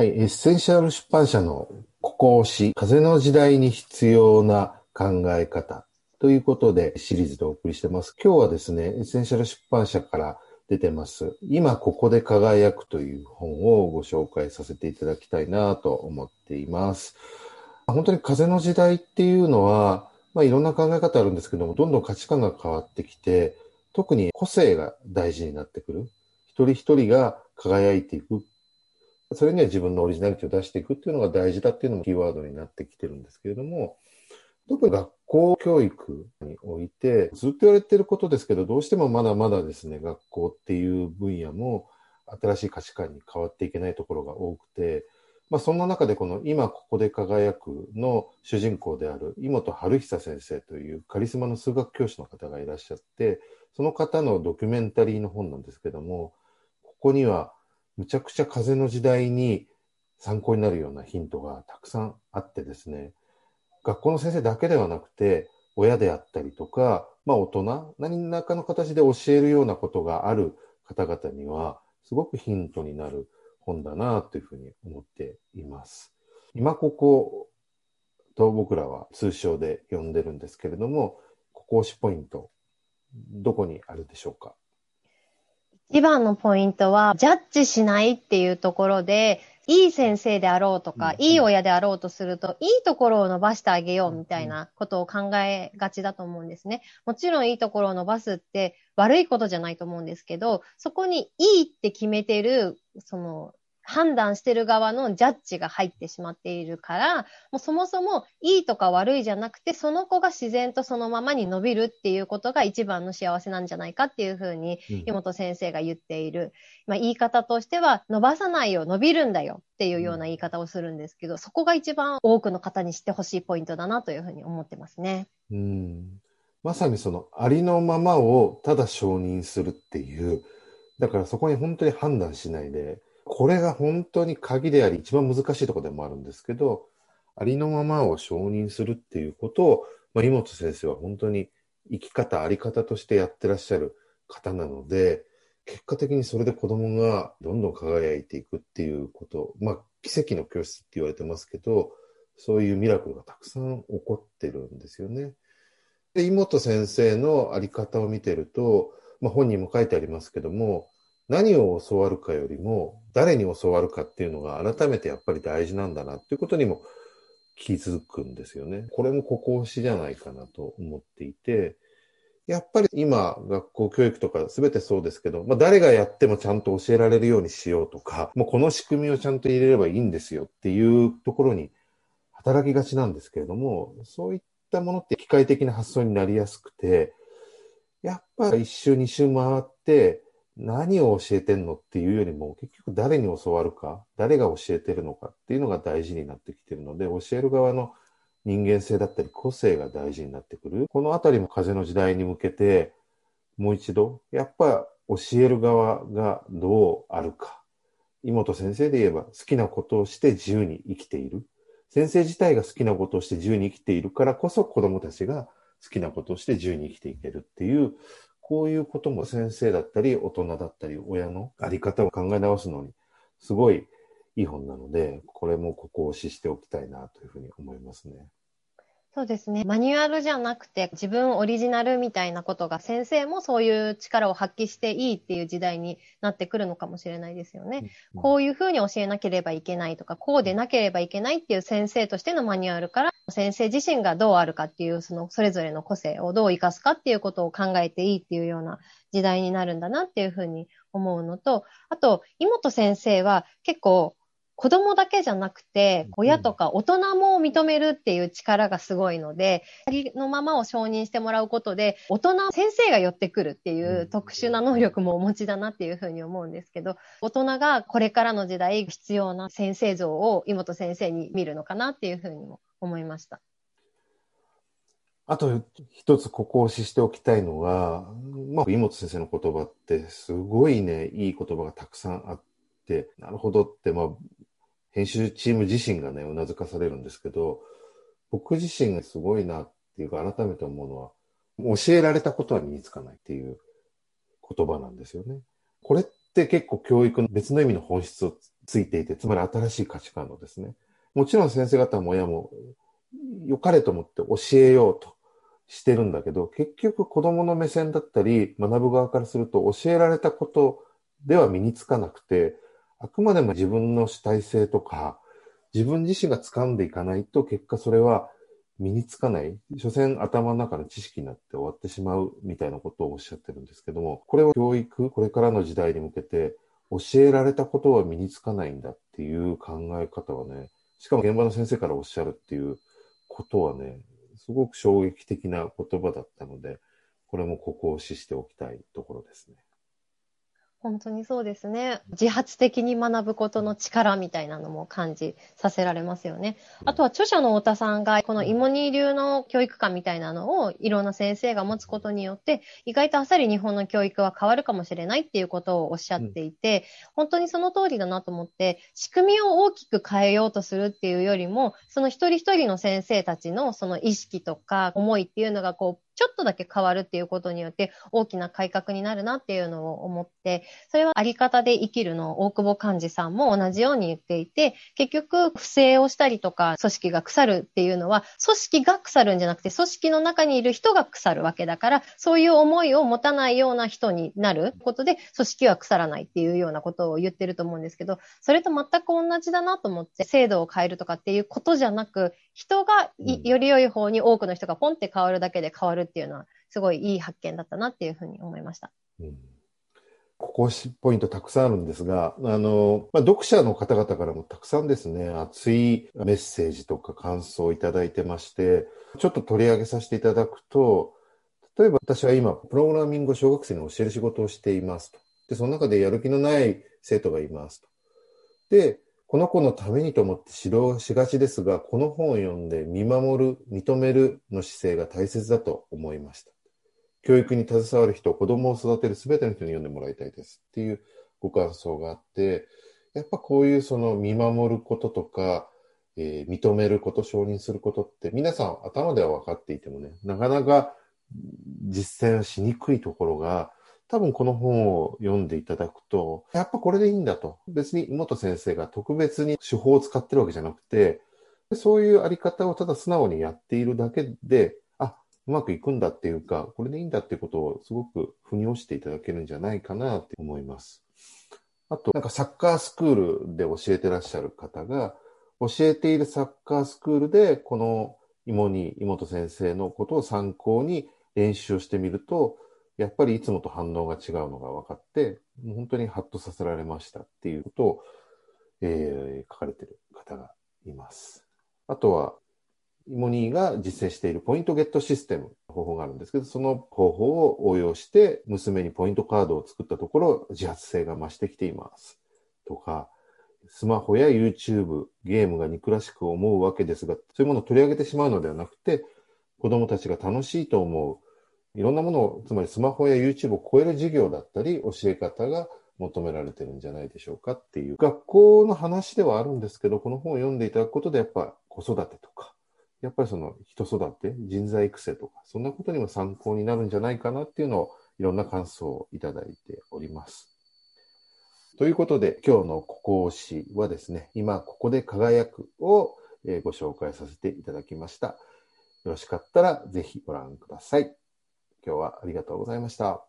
はい、エッセンシャル出版社のここ推し、風の時代に必要な考え方ということでシリーズでお送りしてます。今日はですね、エッセンシャル出版社から出てます。今ここで輝くという本をご紹介させていただきたいなと思っています。本当に風の時代っていうのは、まあいろんな考え方あるんですけども、どんどん価値観が変わってきて、特に個性が大事になってくる。一人一人が輝いていく。それには自分のオリジナリティを出していくっていうのが大事だっていうのもキーワードになってきてるんですけれども、特に学校教育において、ずっと言われてることですけど、どうしてもまだまだですね、学校っていう分野も新しい価値観に変わっていけないところが多くて、まあそんな中でこの今ここで輝くの主人公である井本春久先生というカリスマの数学教師の方がいらっしゃって、その方のドキュメンタリーの本なんですけども、ここにはむちゃくちゃ風の時代に参考になるようなヒントがたくさんあってですね、学校の先生だけではなくて、親であったりとか、まあ大人、何らかの形で教えるようなことがある方々には、すごくヒントになる本だなというふうに思っています。今ここと僕らは通称で呼んでるんですけれども、ここ押しポイント、どこにあるでしょうか？一番のポイントは、ジャッジしないっていうところで、いい先生であろうとか、いい親であろうとすると、いいところを伸ばしてあげようみたいなことを考えがちだと思うんですね。もちろんいいところを伸ばすって悪いことじゃないと思うんですけど、そこにいいって決めてる、その判断してる側のジャッジが入ってしまっているから、もうそもそもいいとか悪いじゃなくて、その子が自然とそのままに伸びるっていうことが一番の幸せなんじゃないかっていうふうに、湯本先生が言っている。まあ、言い方としては、伸ばさないよ、伸びるんだよっていうような言い方をするんですけど、そこが一番多くの方に知ってほしいポイントだなというふうに思ってますね。うんまさにそのありのままをただ承認するっていう、だからそこに本当に判断しないで、これが本当に鍵であり、一番難しいところでもあるんですけど、ありのままを承認するっていうことを、まあ、井本先生は本当に生き方、あり方としてやってらっしゃる方なので、結果的にそれで子供がどんどん輝いていくっていうこと、まあ、奇跡の教室って言われてますけど、そういうミラクルがたくさん起こってるんですよね。で、井本先生のあり方を見てると、まあ、本にも書いてありますけども、何を教わるかよりも、誰に教わるかっていうのが改めてやっぱり大事なんだなっていうことにも気づくんですよね。これもここ押しじゃないかなと思っていて、やっぱり今、学校教育とか全てそうですけど、まあ誰がやってもちゃんと教えられるようにしようとか、もうこの仕組みをちゃんと入れればいいんですよっていうところに働きがちなんですけれども、そういったものって機械的な発想になりやすくて、やっぱり一周二周回って、何を教えてんのっていうよりも、結局誰に教わるか、誰が教えてるのかっていうのが大事になってきてるので、教える側の人間性だったり個性が大事になってくる。このあたりも風の時代に向けて、もう一度、やっぱ教える側がどうあるか。妹先生で言えば好きなことをして自由に生きている。先生自体が好きなことをして自由に生きているからこそ子供たちが好きなことをして自由に生きていけるっていう、こういうことも先生だったり、大人だったり、親のあり方を考え直すのに、すごいいい本なので、これもここを押ししておきたいなというふうに思いますね。そうですね。マニュアルじゃなくて自分オリジナルみたいなことが先生もそういう力を発揮していいっていう時代になってくるのかもしれないですよね。うん、こういうふうに教えなければいけないとか、こうでなければいけないっていう先生としてのマニュアルから先生自身がどうあるかっていうそのそれぞれの個性をどう活かすかっていうことを考えていいっていうような時代になるんだなっていうふうに思うのと、あと、妹先生は結構子供だけじゃなくて、親とか大人も認めるっていう力がすごいので、ありのままを承認してもらうことで、大人、先生が寄ってくるっていう特殊な能力もお持ちだなっていうふうに思うんですけど、大人がこれからの時代必要な先生像を妹先生に見るのかなっていうふうにも思いました。あと一つここを押ししておきたいのが、まあ、妹先生の言葉ってすごいね、いい言葉がたくさんあって、なるほどって、まあ、編集チーム自身がね、うなずかされるんですけど、僕自身がすごいなっていうか、改めて思うのは、教えられたことは身につかないっていう言葉なんですよね。これって結構教育の別の意味の本質をついていて、つまり新しい価値観のですね。もちろん先生方も親も良かれと思って教えようとしてるんだけど、結局子供の目線だったり、学ぶ側からすると教えられたことでは身につかなくて、あくまでも自分の主体性とか、自分自身が掴んでいかないと、結果それは身につかない。所詮頭の中の知識になって終わってしまうみたいなことをおっしゃってるんですけども、これを教育、これからの時代に向けて、教えられたことは身につかないんだっていう考え方はね、しかも現場の先生からおっしゃるっていうことはね、すごく衝撃的な言葉だったので、これもここを視しておきたいところですね。本当にそうですね。自発的に学ぶことの力みたいなのも感じさせられますよね。あとは著者の太田さんが、この芋煮流の教育観みたいなのをいろんな先生が持つことによって、意外とあっさり日本の教育は変わるかもしれないっていうことをおっしゃっていて、本当にその通りだなと思って、仕組みを大きく変えようとするっていうよりも、その一人一人の先生たちのその意識とか思いっていうのがこう、ちょっとだけ変わるっていうことによって大きな改革になるなっていうのを思って、それはあり方で生きるの大久保寛治さんも同じように言っていて、結局不正をしたりとか組織が腐るっていうのは、組織が腐るんじゃなくて、組織の中にいる人が腐るわけだから、そういう思いを持たないような人になることで、組織は腐らないっていうようなことを言ってると思うんですけど、それと全く同じだなと思って、制度を変えるとかっていうことじゃなく、人がより良い方に多くの人がポンって変わるだけで変わるっていうのは、すごいいい発見だったなっていうふうに思いました。うんここポイントたくさんあるんですが、あの、まあ、読者の方々からもたくさんですね、熱いメッセージとか感想をいただいてまして、ちょっと取り上げさせていただくと、例えば私は今、プログラミングを小学生に教える仕事をしていますと。で、その中でやる気のない生徒がいますと。で、この子のためにと思って指導しがちですが、この本を読んで見守る、認めるの姿勢が大切だと思いました。教育に携わる人、子供を育てる全ての人に読んでもらいたいですっていうご感想があって、やっぱこういうその見守ることとか、えー、認めること、承認することって皆さん頭では分かっていてもね、なかなか実践しにくいところが、多分この本を読んでいただくと、やっぱこれでいいんだと。別に元先生が特別に手法を使ってるわけじゃなくて、そういうあり方をただ素直にやっているだけで、あ、うまくいくんだっていうか、これでいいんだっていうことをすごく腑に落ちていただけるんじゃないかなって思います。あと、なんかサッカースクールで教えてらっしゃる方が、教えているサッカースクールで、この芋に、妹先生のことを参考に練習をしてみると、やっぱりいつもと反応が違うのが分かって、もう本当にハッとさせられましたっていうことを、えー、書かれてる方がいます。あとは、イモニーが実践しているポイントゲットシステムの方法があるんですけど、その方法を応用して娘にポイントカードを作ったところ、自発性が増してきています。とか、スマホや YouTube、ゲームが憎らしく思うわけですが、そういうものを取り上げてしまうのではなくて、子供たちが楽しいと思ういろんなものを、つまりスマホや YouTube を超える授業だったり、教え方が求められてるんじゃないでしょうかっていう、学校の話ではあるんですけど、この本を読んでいただくことで、やっぱ子育てとか、やっぱりその人育て、人材育成とか、そんなことにも参考になるんじゃないかなっていうのを、いろんな感想をいただいております。ということで、今日のここ推しはですね、今ここで輝くをご紹介させていただきました。よろしかったらぜひご覧ください。今日はありがとうございました。